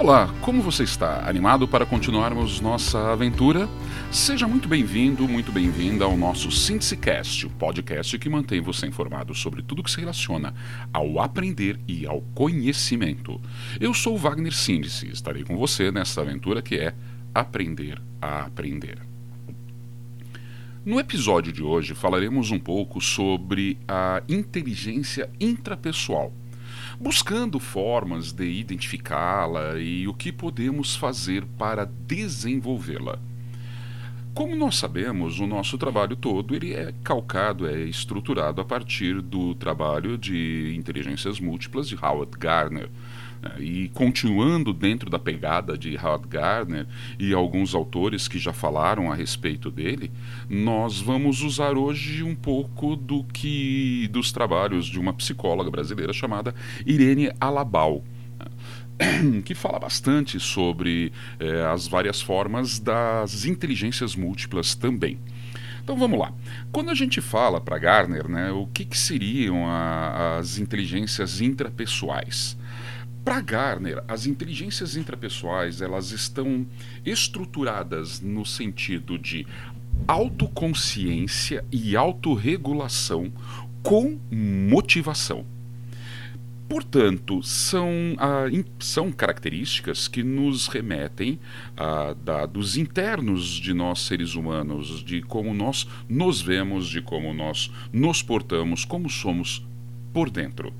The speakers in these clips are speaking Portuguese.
Olá, como você está? Animado para continuarmos nossa aventura? Seja muito bem-vindo, muito bem-vinda ao nosso SíntesiCast, o podcast que mantém você informado sobre tudo que se relaciona ao aprender e ao conhecimento. Eu sou Wagner Síndice e estarei com você nessa aventura que é Aprender a Aprender. No episódio de hoje falaremos um pouco sobre a inteligência intrapessoal buscando formas de identificá-la e o que podemos fazer para desenvolvê-la. Como nós sabemos, o nosso trabalho todo ele é calcado, é estruturado a partir do trabalho de inteligências múltiplas de Howard Gardner. É, e continuando dentro da pegada de Howard Gardner e alguns autores que já falaram a respeito dele, nós vamos usar hoje um pouco do que dos trabalhos de uma psicóloga brasileira chamada Irene Alabal que fala bastante sobre eh, as várias formas das inteligências múltiplas também. Então vamos lá. Quando a gente fala para Gardner, né, o que, que seriam a, as inteligências intrapessoais? Para Garner, as inteligências intrapessoais elas estão estruturadas no sentido de autoconsciência e autorregulação com motivação. Portanto, são, ah, in, são características que nos remetem a dados internos de nós seres humanos, de como nós nos vemos, de como nós nos portamos, como somos por dentro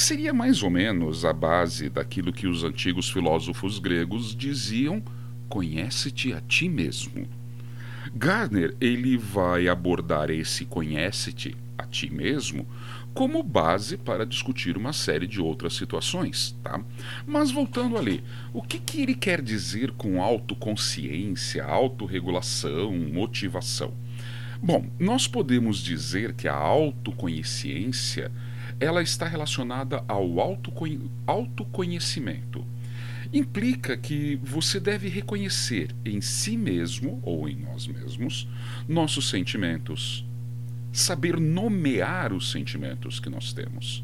seria mais ou menos a base daquilo que os antigos filósofos gregos diziam: conhece-te a ti mesmo. Gardner ele vai abordar esse conhece-te a ti mesmo como base para discutir uma série de outras situações, tá? Mas voltando ali, o que, que ele quer dizer com autoconsciência, autorregulação, motivação? Bom, nós podemos dizer que a autoconsciência ela está relacionada ao autoconhecimento. Implica que você deve reconhecer em si mesmo ou em nós mesmos nossos sentimentos, saber nomear os sentimentos que nós temos.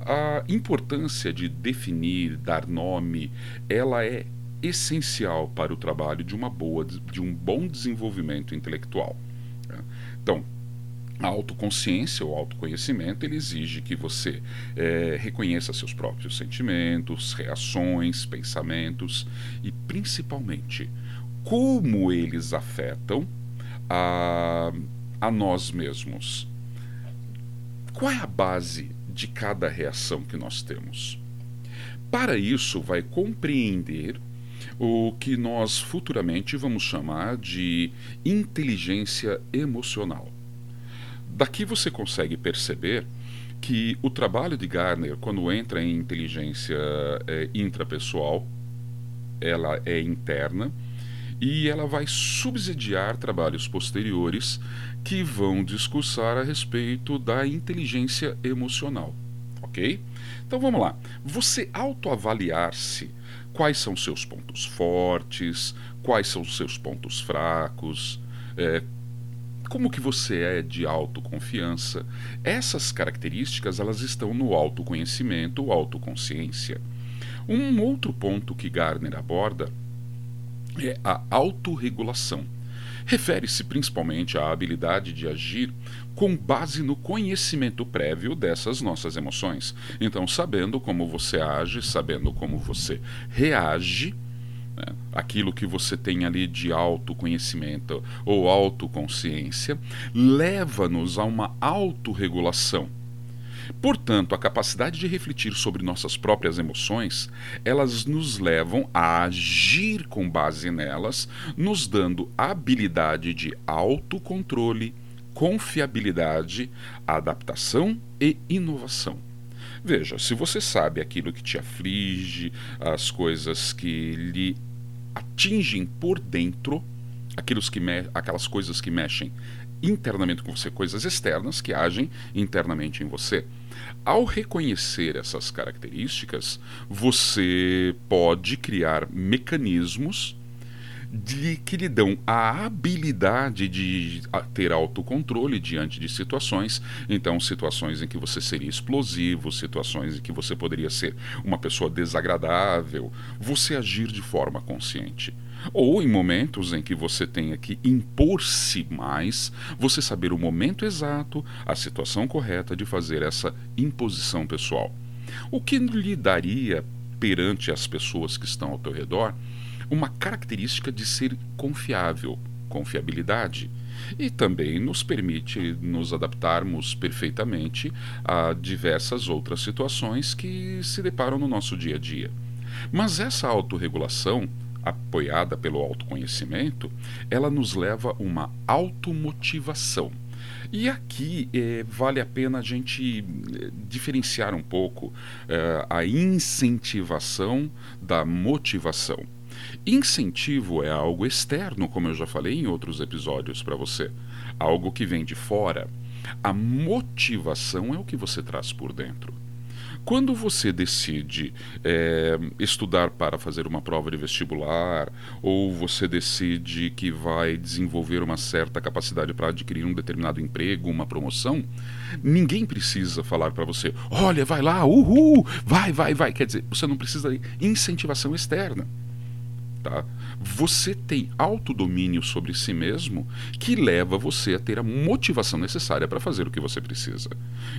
A importância de definir, dar nome, ela é essencial para o trabalho de uma boa, de um bom desenvolvimento intelectual. Então, a autoconsciência ou autoconhecimento ele exige que você é, reconheça seus próprios sentimentos, reações, pensamentos e principalmente como eles afetam a, a nós mesmos. Qual é a base de cada reação que nós temos? Para isso, vai compreender o que nós futuramente vamos chamar de inteligência emocional. Daqui você consegue perceber que o trabalho de Garner, quando entra em inteligência é, intrapessoal, ela é interna e ela vai subsidiar trabalhos posteriores que vão discursar a respeito da inteligência emocional, ok? Então vamos lá. Você autoavaliar-se quais são seus pontos fortes, quais são seus pontos fracos, é, como que você é de autoconfiança. Essas características elas estão no autoconhecimento autoconsciência. Um outro ponto que Gardner aborda é a autorregulação. Refere-se principalmente à habilidade de agir com base no conhecimento prévio dessas nossas emoções. Então, sabendo como você age, sabendo como você reage, né? Aquilo que você tem ali de autoconhecimento ou autoconsciência leva-nos a uma autorregulação. Portanto, a capacidade de refletir sobre nossas próprias emoções, elas nos levam a agir com base nelas, nos dando habilidade de autocontrole, confiabilidade, adaptação e inovação. Veja, se você sabe aquilo que te aflige, as coisas que lhe atingem por dentro, aqueles que aquelas coisas que mexem internamente com você, coisas externas que agem internamente em você. Ao reconhecer essas características, você pode criar mecanismos de, que lhe dão a habilidade de ter autocontrole diante de situações. Então, situações em que você seria explosivo, situações em que você poderia ser uma pessoa desagradável, você agir de forma consciente. Ou em momentos em que você tenha que impor-se mais, você saber o momento exato, a situação correta de fazer essa imposição pessoal. O que lhe daria perante as pessoas que estão ao teu redor uma característica de ser confiável, confiabilidade. E também nos permite nos adaptarmos perfeitamente a diversas outras situações que se deparam no nosso dia a dia. Mas essa autorregulação, apoiada pelo autoconhecimento, ela nos leva a uma automotivação. E aqui é, vale a pena a gente eh, diferenciar um pouco é, a incentivação da motivação. Incentivo é algo externo, como eu já falei em outros episódios para você, algo que vem de fora. A motivação é o que você traz por dentro. Quando você decide é, estudar para fazer uma prova de vestibular, ou você decide que vai desenvolver uma certa capacidade para adquirir um determinado emprego, uma promoção, ninguém precisa falar para você: olha, vai lá, uhul, vai, vai, vai. Quer dizer, você não precisa de incentivação externa. Tá? Você tem autodomínio sobre si mesmo que leva você a ter a motivação necessária para fazer o que você precisa.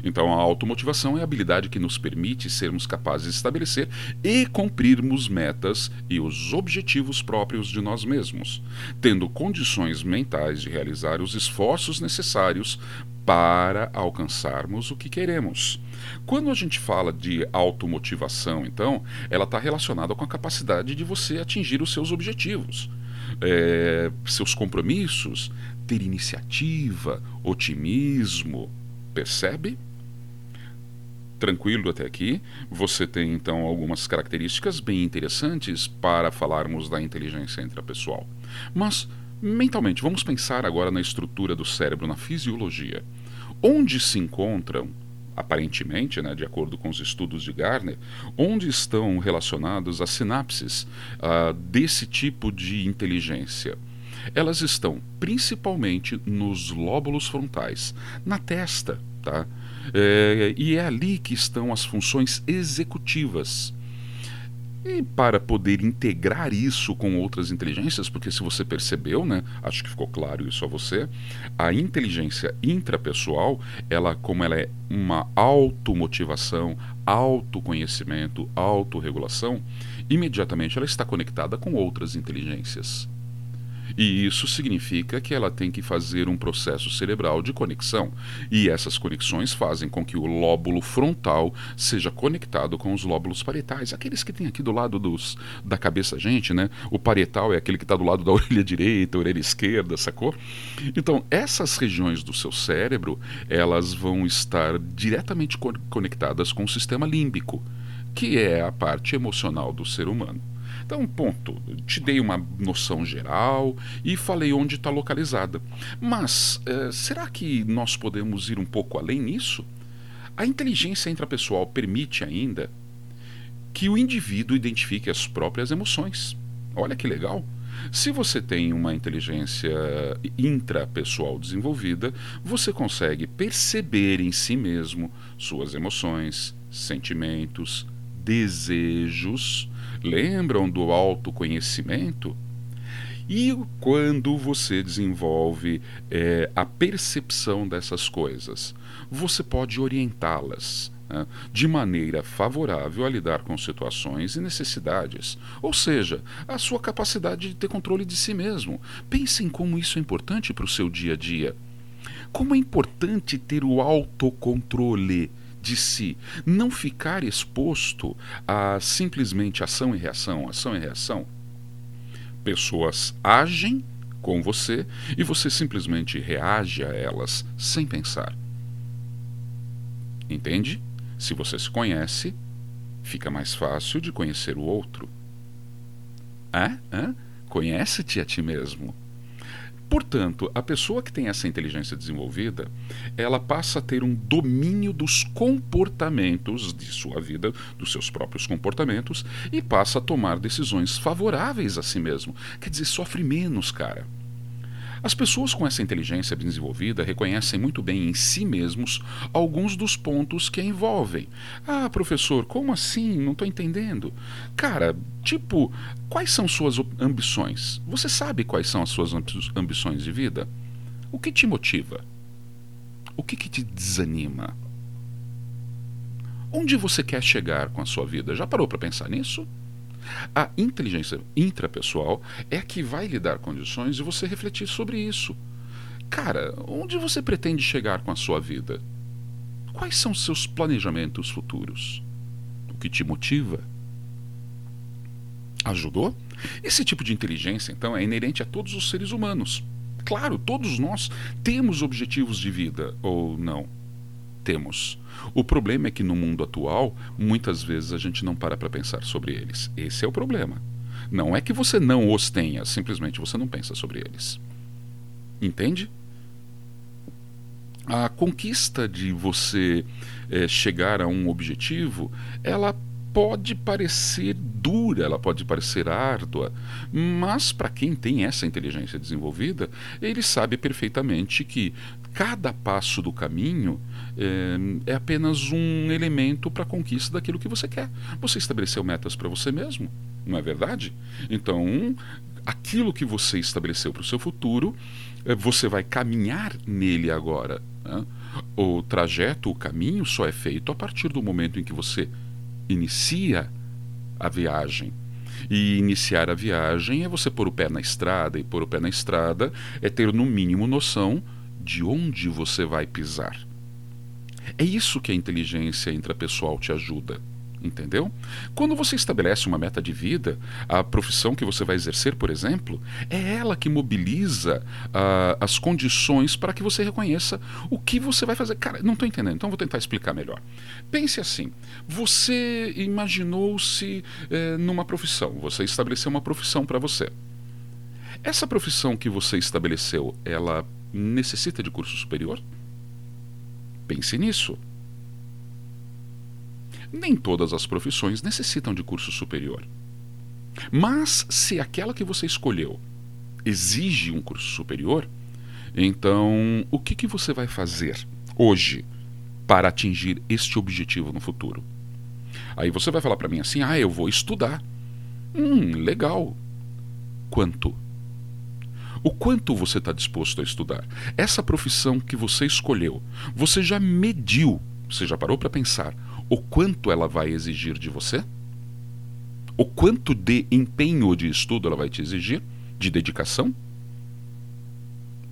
Então, a automotivação é a habilidade que nos permite sermos capazes de estabelecer e cumprirmos metas e os objetivos próprios de nós mesmos, tendo condições mentais de realizar os esforços necessários para alcançarmos o que queremos. Quando a gente fala de automotivação, então, ela está relacionada com a capacidade de você atingir os seus objetivos, é, seus compromissos, ter iniciativa, otimismo. Percebe? Tranquilo até aqui? Você tem então algumas características bem interessantes para falarmos da inteligência intrapessoal. Mas, mentalmente, vamos pensar agora na estrutura do cérebro, na fisiologia. Onde se encontram aparentemente, né, de acordo com os estudos de Garner, onde estão relacionadas as sinapses uh, desse tipo de inteligência. Elas estão principalmente nos lóbulos frontais, na testa, tá? É, e é ali que estão as funções executivas e para poder integrar isso com outras inteligências, porque se você percebeu, né, acho que ficou claro isso a você, a inteligência intrapessoal, ela como ela é uma automotivação, autoconhecimento, autorregulação, imediatamente ela está conectada com outras inteligências. E isso significa que ela tem que fazer um processo cerebral de conexão. E essas conexões fazem com que o lóbulo frontal seja conectado com os lóbulos parietais, aqueles que tem aqui do lado dos, da cabeça gente, né? O parietal é aquele que está do lado da orelha direita, orelha esquerda, sacou? Então, essas regiões do seu cérebro, elas vão estar diretamente conectadas com o sistema límbico, que é a parte emocional do ser humano. Então, ponto. Te dei uma noção geral e falei onde está localizada. Mas eh, será que nós podemos ir um pouco além nisso? A inteligência intrapessoal permite ainda que o indivíduo identifique as próprias emoções. Olha que legal! Se você tem uma inteligência intrapessoal desenvolvida, você consegue perceber em si mesmo suas emoções, sentimentos, desejos lembram do autoconhecimento? E quando você desenvolve é, a percepção dessas coisas, você pode orientá-las né, de maneira favorável a lidar com situações e necessidades, ou seja, a sua capacidade de ter controle de si mesmo. Pense em como isso é importante para o seu dia a dia. Como é importante ter o autocontrole de si, não ficar exposto a simplesmente ação e reação, ação e reação. Pessoas agem com você e você simplesmente reage a elas sem pensar. Entende? Se você se conhece, fica mais fácil de conhecer o outro. É? é? Conhece-te a ti mesmo. Portanto, a pessoa que tem essa inteligência desenvolvida, ela passa a ter um domínio dos comportamentos de sua vida, dos seus próprios comportamentos, e passa a tomar decisões favoráveis a si mesmo. Quer dizer, sofre menos, cara. As pessoas com essa inteligência desenvolvida reconhecem muito bem em si mesmos alguns dos pontos que a envolvem. Ah, professor, como assim? Não estou entendendo. Cara, tipo, quais são suas ambições? Você sabe quais são as suas ambições de vida? O que te motiva? O que, que te desanima? Onde você quer chegar com a sua vida? Já parou para pensar nisso? A inteligência intrapessoal é a que vai lhe dar condições de você refletir sobre isso. Cara, onde você pretende chegar com a sua vida? Quais são seus planejamentos futuros? O que te motiva? Ajudou? Esse tipo de inteligência, então, é inerente a todos os seres humanos. Claro, todos nós temos objetivos de vida, ou não? Temos. O problema é que no mundo atual, muitas vezes a gente não para para pensar sobre eles. Esse é o problema. Não é que você não os tenha, simplesmente você não pensa sobre eles. Entende? A conquista de você é, chegar a um objetivo, ela pode parecer dura, ela pode parecer árdua, mas para quem tem essa inteligência desenvolvida, ele sabe perfeitamente que cada passo do caminho é, é apenas um elemento para a conquista daquilo que você quer. Você estabeleceu metas para você mesmo, não é verdade? Então, aquilo que você estabeleceu para o seu futuro, é, você vai caminhar nele agora. Né? O trajeto, o caminho só é feito a partir do momento em que você inicia a viagem. E iniciar a viagem é você pôr o pé na estrada, e pôr o pé na estrada é ter no mínimo noção de onde você vai pisar. É isso que a inteligência intrapessoal te ajuda. Entendeu? Quando você estabelece uma meta de vida, a profissão que você vai exercer, por exemplo, é ela que mobiliza uh, as condições para que você reconheça o que você vai fazer. Cara, não estou entendendo, então vou tentar explicar melhor. Pense assim: você imaginou-se eh, numa profissão, você estabeleceu uma profissão para você. Essa profissão que você estabeleceu, ela necessita de curso superior? Pense nisso. Nem todas as profissões necessitam de curso superior. Mas se aquela que você escolheu exige um curso superior, então o que, que você vai fazer hoje para atingir este objetivo no futuro? Aí você vai falar para mim assim: ah, eu vou estudar. Hum, legal. Quanto? O quanto você está disposto a estudar? Essa profissão que você escolheu, você já mediu, você já parou para pensar o quanto ela vai exigir de você? O quanto de empenho de estudo ela vai te exigir? De dedicação?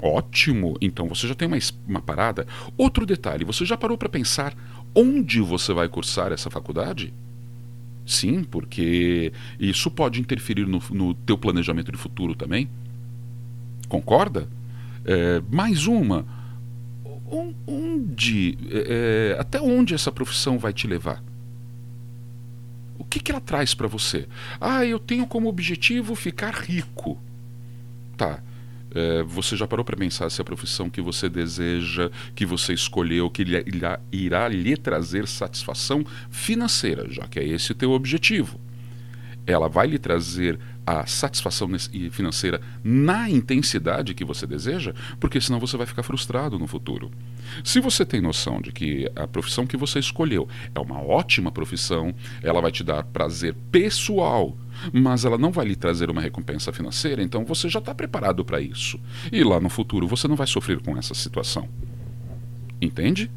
Ótimo! Então você já tem uma, uma parada. Outro detalhe: você já parou para pensar onde você vai cursar essa faculdade? Sim, porque isso pode interferir no, no teu planejamento de futuro também. Concorda? É, mais uma onde, é, é, até onde essa profissão vai te levar? O que, que ela traz para você? Ah, eu tenho como objetivo ficar rico. Tá. É, você já parou para pensar se a profissão que você deseja, que você escolheu, que irá, irá lhe trazer satisfação financeira, já que é esse o teu objetivo? Ela vai lhe trazer a satisfação financeira na intensidade que você deseja, porque senão você vai ficar frustrado no futuro. Se você tem noção de que a profissão que você escolheu é uma ótima profissão, ela vai te dar prazer pessoal, mas ela não vai lhe trazer uma recompensa financeira, então você já está preparado para isso. E lá no futuro você não vai sofrer com essa situação. Entende?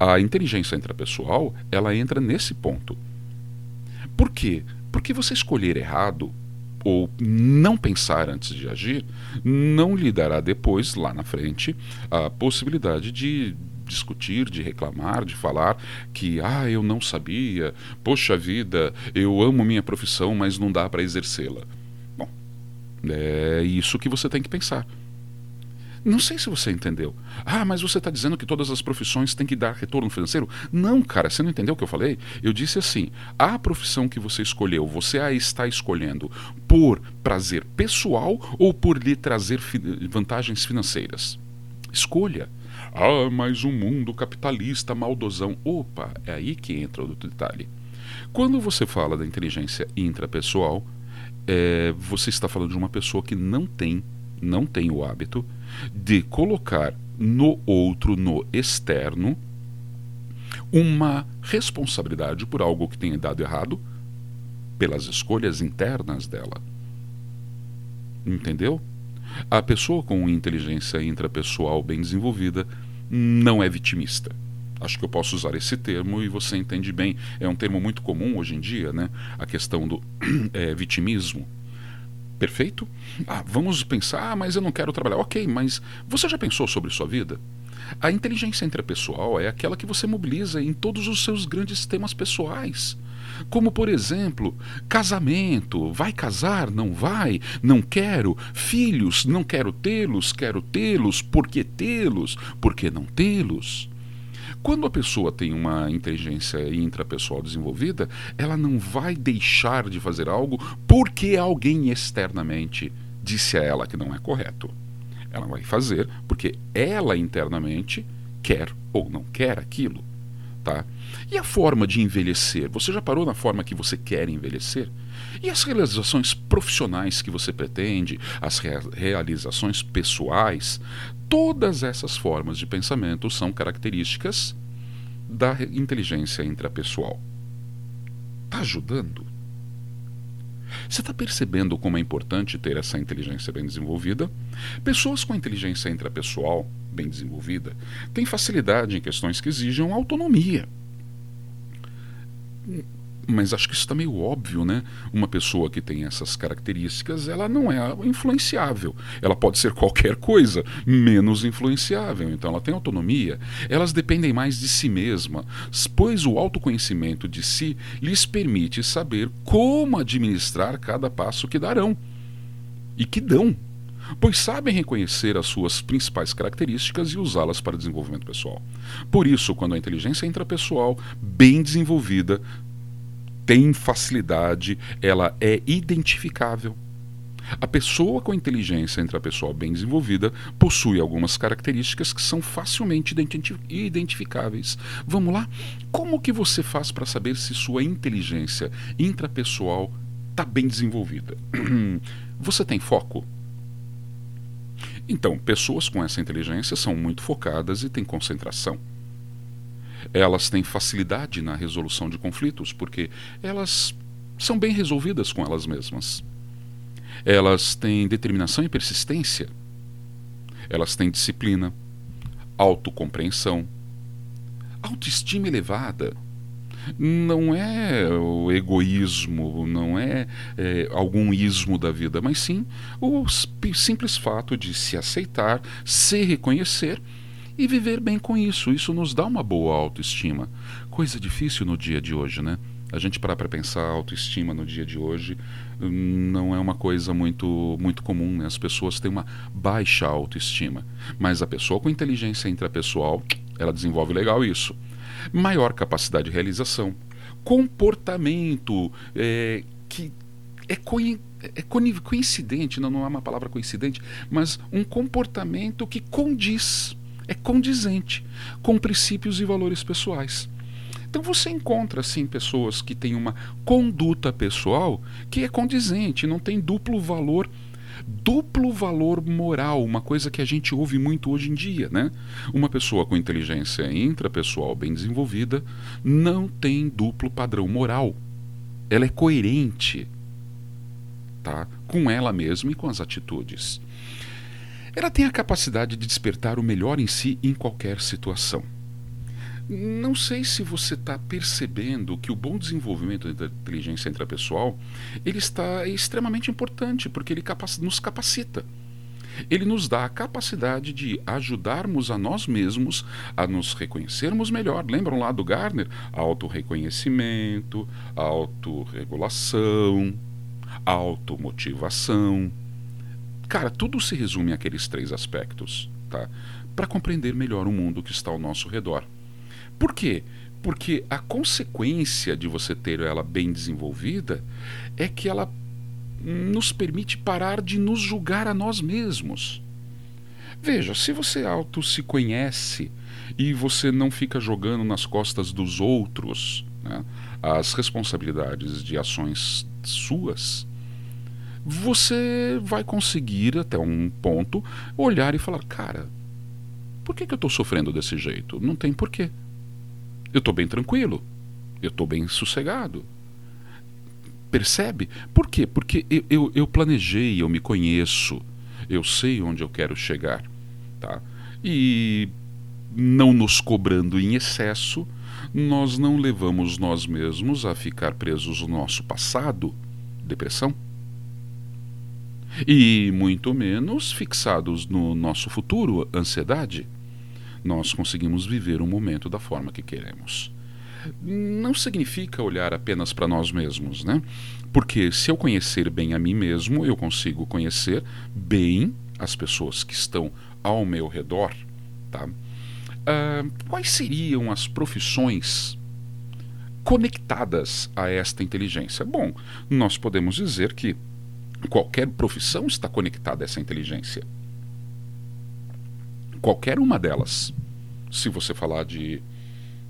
A inteligência intrapessoal, ela entra nesse ponto. Por quê? Porque você escolher errado ou não pensar antes de agir, não lhe dará depois, lá na frente, a possibilidade de discutir, de reclamar, de falar que, ah, eu não sabia, poxa vida, eu amo minha profissão, mas não dá para exercê-la. Bom, é isso que você tem que pensar. Não sei se você entendeu. Ah, mas você está dizendo que todas as profissões têm que dar retorno financeiro? Não, cara, você não entendeu o que eu falei? Eu disse assim: a profissão que você escolheu, você a está escolhendo por prazer pessoal ou por lhe trazer fi vantagens financeiras? Escolha. Ah, mas um mundo capitalista maldosão. Opa, é aí que entra o detalhe. Quando você fala da inteligência intrapessoal, é, você está falando de uma pessoa que não tem, não tem o hábito de colocar no outro, no externo, uma responsabilidade por algo que tenha dado errado pelas escolhas internas dela. Entendeu? A pessoa com inteligência intrapessoal bem desenvolvida não é vitimista. Acho que eu posso usar esse termo e você entende bem. É um termo muito comum hoje em dia, né? A questão do é, vitimismo. Perfeito? Ah, vamos pensar, ah, mas eu não quero trabalhar. Ok, mas você já pensou sobre sua vida? A inteligência intrapessoal é aquela que você mobiliza em todos os seus grandes temas pessoais. Como, por exemplo, casamento, vai casar, não vai, não quero, filhos, não quero tê-los, quero tê-los, por que tê-los, por que não tê-los? Quando a pessoa tem uma inteligência intrapessoal desenvolvida, ela não vai deixar de fazer algo porque alguém externamente disse a ela que não é correto. Ela vai fazer porque ela internamente quer ou não quer aquilo. Tá? E a forma de envelhecer? Você já parou na forma que você quer envelhecer? E as realizações profissionais que você pretende, as rea realizações pessoais, todas essas formas de pensamento são características da inteligência intrapessoal. Está ajudando? Você está percebendo como é importante ter essa inteligência bem desenvolvida? Pessoas com inteligência intrapessoal bem desenvolvida têm facilidade em questões que exijam autonomia mas acho que isso está meio óbvio, né? Uma pessoa que tem essas características, ela não é influenciável. Ela pode ser qualquer coisa, menos influenciável. Então ela tem autonomia. Elas dependem mais de si mesma, pois o autoconhecimento de si lhes permite saber como administrar cada passo que darão e que dão. Pois sabem reconhecer as suas principais características e usá-las para desenvolvimento pessoal. Por isso, quando a inteligência intrapessoal, bem desenvolvida, tem facilidade, ela é identificável. A pessoa com inteligência intrapessoal bem desenvolvida possui algumas características que são facilmente identificáveis. Vamos lá? Como que você faz para saber se sua inteligência intrapessoal está bem desenvolvida? Você tem foco? Então, pessoas com essa inteligência são muito focadas e têm concentração elas têm facilidade na resolução de conflitos, porque elas são bem resolvidas com elas mesmas. Elas têm determinação e persistência. Elas têm disciplina, autocompreensão, autoestima elevada. Não é o egoísmo, não é, é algum ismo da vida, mas sim o simples fato de se aceitar, se reconhecer e viver bem com isso. Isso nos dá uma boa autoestima. Coisa difícil no dia de hoje, né? A gente parar para pensar autoestima no dia de hoje hum, não é uma coisa muito muito comum, né? As pessoas têm uma baixa autoestima, mas a pessoa com inteligência intrapessoal, ela desenvolve legal isso. Maior capacidade de realização, comportamento é, que é, é coincidente, não, não é uma palavra coincidente, mas um comportamento que condiz é condizente com princípios e valores pessoais. Então você encontra sim pessoas que têm uma conduta pessoal que é condizente, não tem duplo valor duplo valor moral, uma coisa que a gente ouve muito hoje em dia, né? Uma pessoa com inteligência intrapessoal bem desenvolvida não tem duplo padrão moral. Ela é coerente, tá? Com ela mesma e com as atitudes. Ela tem a capacidade de despertar o melhor em si em qualquer situação. Não sei se você está percebendo que o bom desenvolvimento da inteligência intrapessoal ele está extremamente importante porque ele nos capacita. Ele nos dá a capacidade de ajudarmos a nós mesmos a nos reconhecermos melhor. Lembram lá do Garner? Autorreconhecimento, autorregulação, automotivação. Cara, tudo se resume àqueles três aspectos. tá? para compreender melhor o mundo que está ao nosso redor. Por quê? Porque a consequência de você ter ela bem desenvolvida é que ela nos permite parar de nos julgar a nós mesmos. Veja, se você auto se conhece e você não fica jogando nas costas dos outros né, as responsabilidades de ações suas, você vai conseguir até um ponto olhar e falar: cara, por que, que eu estou sofrendo desse jeito? Não tem porquê. Eu estou bem tranquilo. Eu estou bem sossegado. Percebe? Por quê? Porque eu, eu, eu, planejei, eu me conheço, eu sei onde eu quero chegar. Tá? E não nos cobrando em excesso, nós não levamos nós mesmos a ficar presos no nosso passado, depressão, e muito menos fixados no nosso futuro, ansiedade nós conseguimos viver o momento da forma que queremos. Não significa olhar apenas para nós mesmos, né? Porque se eu conhecer bem a mim mesmo, eu consigo conhecer bem as pessoas que estão ao meu redor, tá? Uh, quais seriam as profissões conectadas a esta inteligência? Bom, nós podemos dizer que qualquer profissão está conectada a essa inteligência qualquer uma delas. Se você falar de.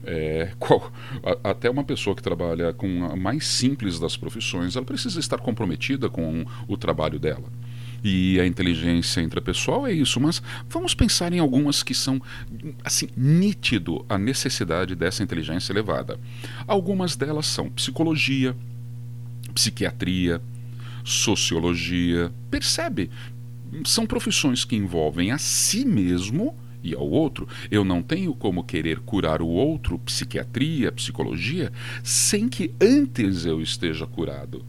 É, qual, a, até uma pessoa que trabalha com a mais simples das profissões, ela precisa estar comprometida com o trabalho dela. E a inteligência intrapessoal é isso, mas vamos pensar em algumas que são, assim, nítido a necessidade dessa inteligência elevada. Algumas delas são psicologia, psiquiatria, sociologia. Percebe são profissões que envolvem a si mesmo e ao outro. Eu não tenho como querer curar o outro, psiquiatria, psicologia, sem que antes eu esteja curado.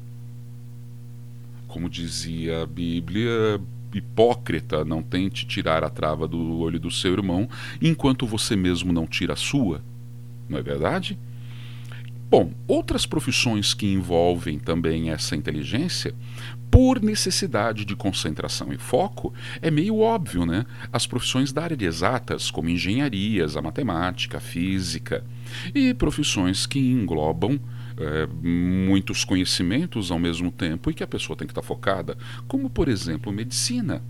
Como dizia a Bíblia, hipócrita, não tente tirar a trava do olho do seu irmão enquanto você mesmo não tira a sua. Não é verdade? Bom, outras profissões que envolvem também essa inteligência por necessidade de concentração e foco, é meio óbvio, né? As profissões da área de exatas, como engenharias, a matemática, a física, e profissões que englobam é, muitos conhecimentos ao mesmo tempo e que a pessoa tem que estar focada, como, por exemplo, medicina.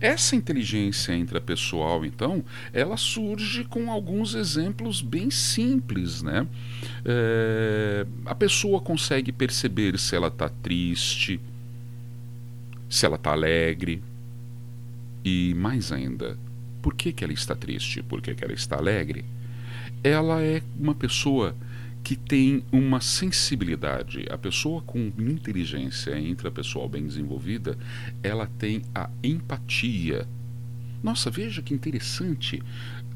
Essa inteligência intrapessoal, então, ela surge com alguns exemplos bem simples, né? É, a pessoa consegue perceber se ela está triste, se ela está alegre e mais ainda, por que, que ela está triste, por que, que ela está alegre? Ela é uma pessoa que tem uma sensibilidade. A pessoa com inteligência intrapessoal bem desenvolvida, ela tem a empatia. Nossa, veja que interessante.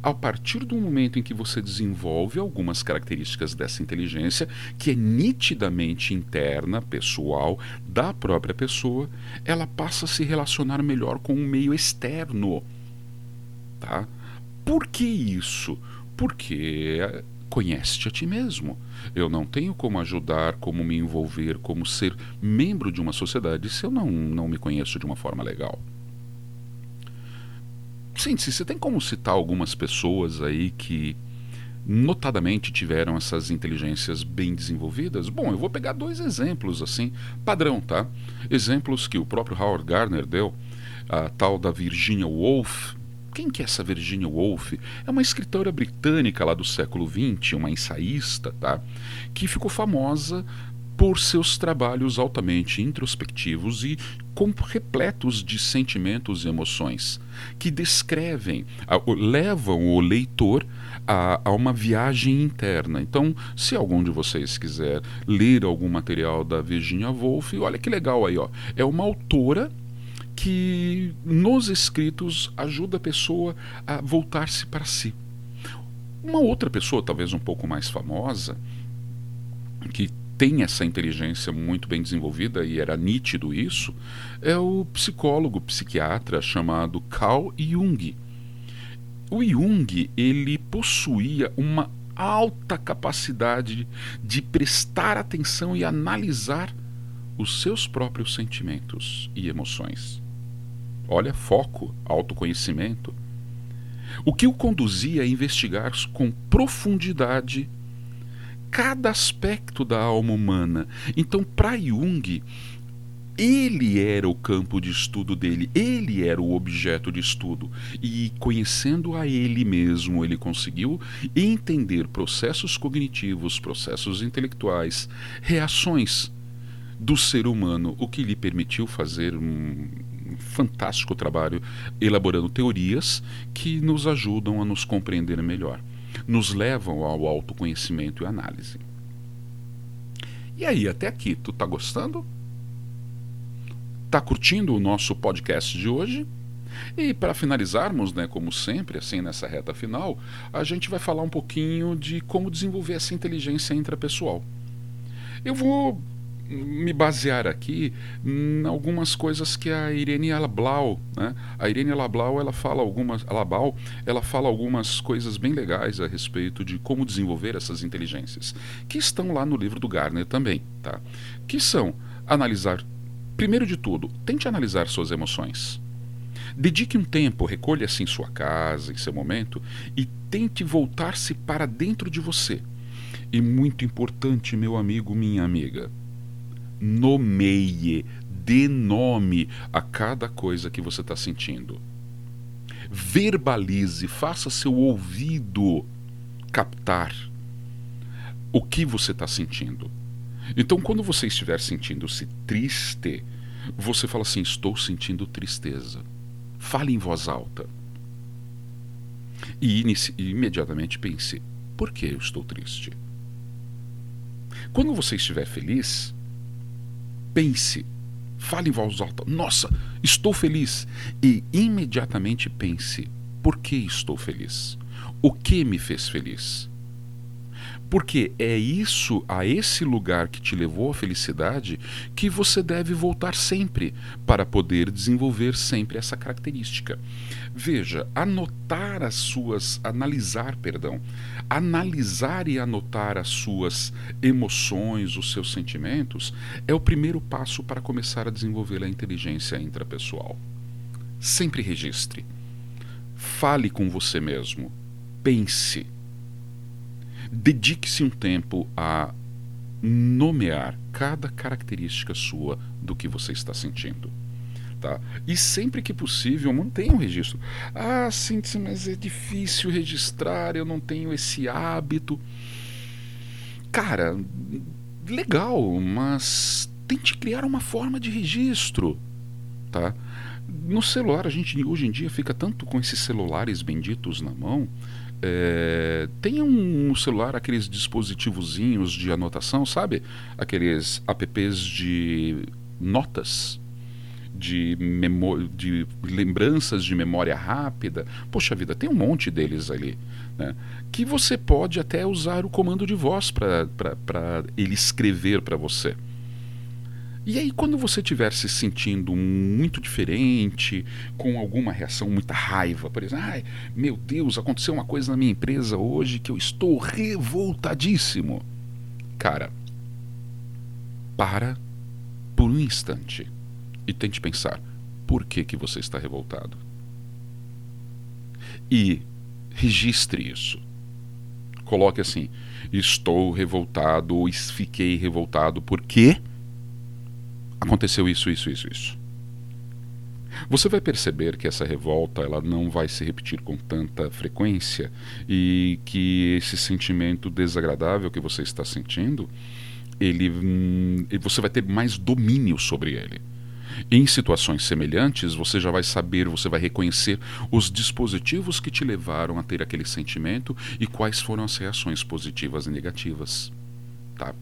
A partir do momento em que você desenvolve algumas características dessa inteligência, que é nitidamente interna, pessoal, da própria pessoa, ela passa a se relacionar melhor com o meio externo. Tá? Por que isso? Porque Conhece-te a ti mesmo. Eu não tenho como ajudar, como me envolver, como ser membro de uma sociedade se eu não, não me conheço de uma forma legal. Sim, você tem como citar algumas pessoas aí que notadamente tiveram essas inteligências bem desenvolvidas? Bom, eu vou pegar dois exemplos assim, padrão, tá? Exemplos que o próprio Howard Gardner deu, a tal da Virginia Woolf, quem que é essa Virginia Woolf? É uma escritora britânica lá do século XX, uma ensaísta, tá? Que ficou famosa por seus trabalhos altamente introspectivos e repletos de sentimentos e emoções, que descrevem, levam o leitor a, a, uma viagem interna. Então, se algum de vocês quiser ler algum material da Virginia Woolf, olha que legal aí, ó. É uma autora que nos escritos ajuda a pessoa a voltar-se para si. Uma outra pessoa, talvez um pouco mais famosa, que tem essa inteligência muito bem desenvolvida e era nítido isso, é o psicólogo psiquiatra chamado Carl Jung. O Jung, ele possuía uma alta capacidade de prestar atenção e analisar os seus próprios sentimentos e emoções. Olha, foco, autoconhecimento. O que o conduzia a investigar com profundidade cada aspecto da alma humana. Então, para Jung, ele era o campo de estudo dele, ele era o objeto de estudo. E conhecendo a ele mesmo, ele conseguiu entender processos cognitivos, processos intelectuais, reações do ser humano, o que lhe permitiu fazer um fantástico trabalho elaborando teorias que nos ajudam a nos compreender melhor, nos levam ao autoconhecimento e análise. E aí, até aqui, tu tá gostando? Tá curtindo o nosso podcast de hoje? E para finalizarmos, né, como sempre, assim nessa reta final, a gente vai falar um pouquinho de como desenvolver essa inteligência intrapessoal. Eu vou me basear aqui em algumas coisas que a Irene Lablau, né? A Irene Lablau, ela fala algumas, Labau, ela fala algumas coisas bem legais a respeito de como desenvolver essas inteligências, que estão lá no livro do Garner também, tá? Que são analisar Primeiro de tudo, tente analisar suas emoções. Dedique um tempo, recolha-se em sua casa, em seu momento, e tente voltar-se para dentro de você. E muito importante, meu amigo, minha amiga, nomeie, dê nome a cada coisa que você está sentindo. Verbalize, faça seu ouvido captar o que você está sentindo. Então, quando você estiver sentindo-se triste, você fala assim: Estou sentindo tristeza. Fale em voz alta. E imediatamente pense: Por que eu estou triste? Quando você estiver feliz, pense, fale em voz alta: Nossa, estou feliz. E imediatamente pense: Por que estou feliz? O que me fez feliz? Porque é isso, a esse lugar que te levou à felicidade, que você deve voltar sempre para poder desenvolver sempre essa característica. Veja, anotar as suas, analisar, perdão, analisar e anotar as suas emoções, os seus sentimentos, é o primeiro passo para começar a desenvolver a inteligência intrapessoal. Sempre registre. Fale com você mesmo. Pense Dedique-se um tempo a nomear cada característica sua do que você está sentindo. Tá? E sempre que possível, mantenha um registro. Ah, sim, mas é difícil registrar, eu não tenho esse hábito. Cara, legal, mas tente criar uma forma de registro. Tá? No celular, a gente hoje em dia fica tanto com esses celulares benditos na mão é, tem um celular aqueles dispositivozinhos de anotação, sabe? Aqueles apps de notas, de, de lembranças de memória rápida. Poxa vida, tem um monte deles ali. Né? Que você pode até usar o comando de voz para ele escrever para você. E aí, quando você estiver se sentindo muito diferente, com alguma reação, muita raiva, por exemplo, ai, meu Deus, aconteceu uma coisa na minha empresa hoje que eu estou revoltadíssimo. Cara, para por um instante e tente pensar por que, que você está revoltado. E registre isso. Coloque assim: estou revoltado fiquei revoltado porque aconteceu isso, isso, isso, isso. Você vai perceber que essa revolta ela não vai se repetir com tanta frequência e que esse sentimento desagradável que você está sentindo, ele, hum, você vai ter mais domínio sobre ele. Em situações semelhantes, você já vai saber, você vai reconhecer os dispositivos que te levaram a ter aquele sentimento e quais foram as reações positivas e negativas. Tá?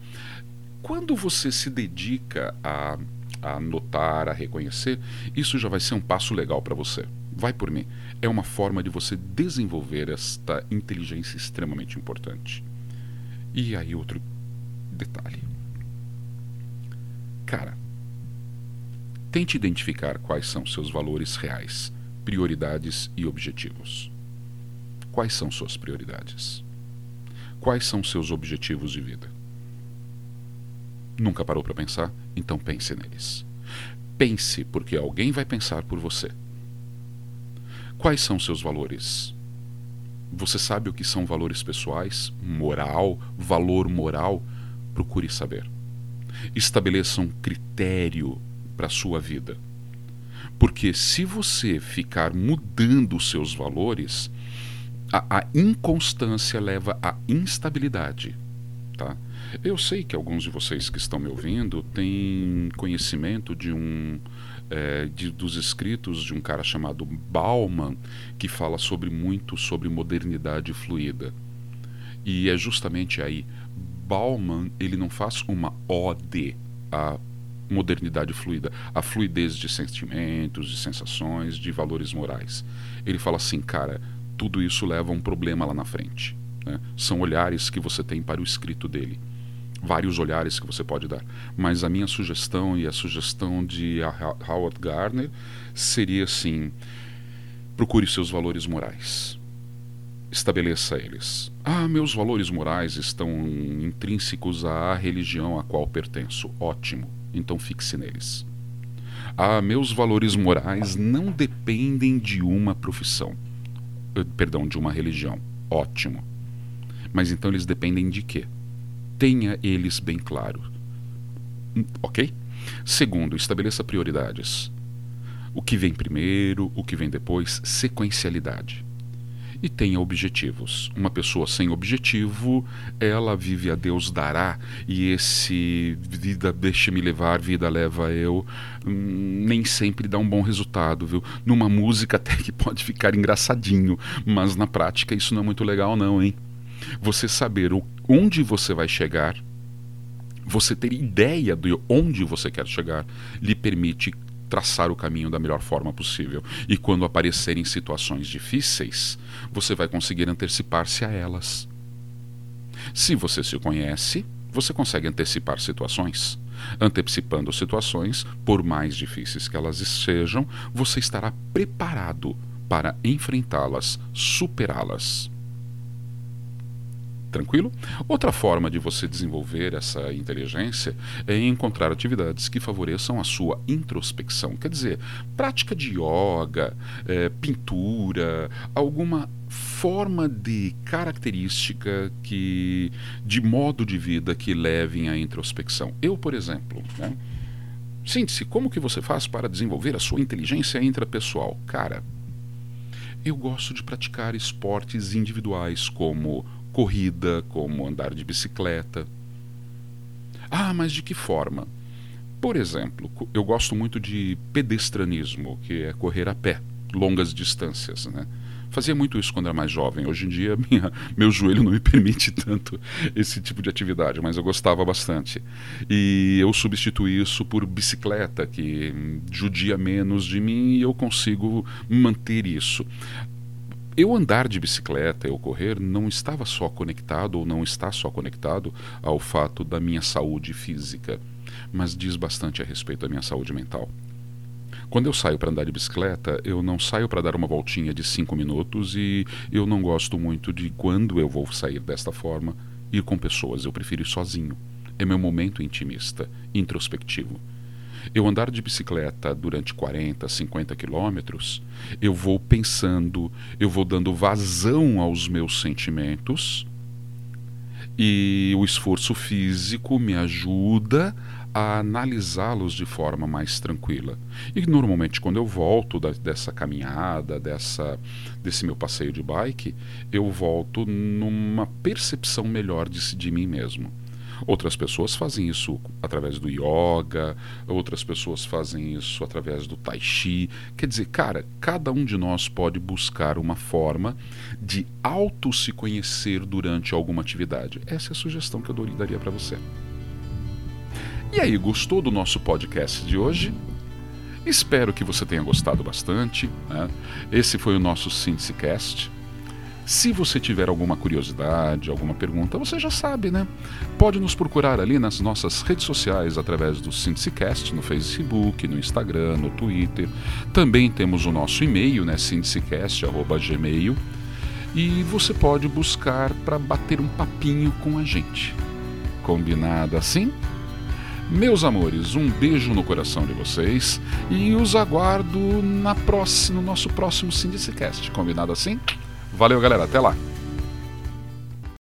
Quando você se dedica a, a notar, a reconhecer, isso já vai ser um passo legal para você. Vai por mim. É uma forma de você desenvolver esta inteligência extremamente importante. E aí, outro detalhe. Cara, tente identificar quais são seus valores reais, prioridades e objetivos. Quais são suas prioridades? Quais são seus objetivos de vida? Nunca parou para pensar? Então pense neles. Pense, porque alguém vai pensar por você. Quais são seus valores? Você sabe o que são valores pessoais, moral, valor moral? Procure saber. Estabeleça um critério para a sua vida. Porque se você ficar mudando os seus valores, a, a inconstância leva à instabilidade. Tá? Eu sei que alguns de vocês que estão me ouvindo têm conhecimento de um é, de, dos escritos de um cara chamado Bauman que fala sobre muito sobre modernidade fluida e é justamente aí Bauman ele não faz uma ode à modernidade fluida, à fluidez de sentimentos, de sensações, de valores morais. Ele fala assim, cara, tudo isso leva a um problema lá na frente. Né? São olhares que você tem para o escrito dele. Vários olhares que você pode dar. Mas a minha sugestão e a sugestão de Howard Gardner seria assim: procure seus valores morais. Estabeleça eles. Ah, meus valores morais estão intrínsecos à religião a qual pertenço. Ótimo. Então fixe neles. Ah, meus valores morais não dependem de uma profissão eh, perdão, de uma religião. Ótimo. Mas então eles dependem de quê? Tenha eles bem claro. Ok? Segundo, estabeleça prioridades. O que vem primeiro, o que vem depois, sequencialidade e tenha objetivos. Uma pessoa sem objetivo, ela vive a Deus dará, e esse vida deixa-me levar, vida leva eu, hum, nem sempre dá um bom resultado, viu? Numa música até que pode ficar engraçadinho, mas na prática isso não é muito legal não, hein? Você saber onde você vai chegar, você ter ideia de onde você quer chegar, lhe permite traçar o caminho da melhor forma possível. E quando aparecerem situações difíceis, você vai conseguir antecipar-se a elas. Se você se conhece, você consegue antecipar situações. Antecipando situações, por mais difíceis que elas sejam, você estará preparado para enfrentá-las, superá-las. Tranquilo? Outra forma de você desenvolver essa inteligência é encontrar atividades que favoreçam a sua introspecção. Quer dizer, prática de yoga, é, pintura, alguma forma de característica que de modo de vida que levem à introspecção. Eu, por exemplo, né? Sente-se, como que você faz para desenvolver a sua inteligência intrapessoal? Cara, eu gosto de praticar esportes individuais como corrida, como andar de bicicleta. Ah, mas de que forma? Por exemplo, eu gosto muito de pedestranismo, que é correr a pé, longas distâncias, né? Fazia muito isso quando era mais jovem. Hoje em dia, minha, meu joelho não me permite tanto esse tipo de atividade, mas eu gostava bastante. E eu substituí isso por bicicleta, que judia menos de mim e eu consigo manter isso. Eu andar de bicicleta, eu correr, não estava só conectado ou não está só conectado ao fato da minha saúde física, mas diz bastante a respeito da minha saúde mental. Quando eu saio para andar de bicicleta, eu não saio para dar uma voltinha de cinco minutos e eu não gosto muito de quando eu vou sair desta forma ir com pessoas. Eu prefiro ir sozinho. É meu momento intimista, introspectivo eu andar de bicicleta durante 40, 50 quilômetros, eu vou pensando, eu vou dando vazão aos meus sentimentos e o esforço físico me ajuda a analisá-los de forma mais tranquila. E normalmente quando eu volto da, dessa caminhada, dessa, desse meu passeio de bike, eu volto numa percepção melhor de, de mim mesmo. Outras pessoas fazem isso através do yoga, outras pessoas fazem isso através do tai chi. Quer dizer, cara, cada um de nós pode buscar uma forma de auto se conhecer durante alguma atividade. Essa é a sugestão que eu daria para você. E aí, gostou do nosso podcast de hoje? Espero que você tenha gostado bastante. Né? Esse foi o nosso SíntesiCast. Se você tiver alguma curiosidade, alguma pergunta, você já sabe, né? Pode nos procurar ali nas nossas redes sociais através do Sindicast, no Facebook, no Instagram, no Twitter. Também temos o nosso e-mail, né? sindicast.gmail. E você pode buscar para bater um papinho com a gente. Combinado assim? Meus amores, um beijo no coração de vocês e os aguardo na próxima, no nosso próximo Syndicecast. Combinado assim? Valeu, galera. Até lá.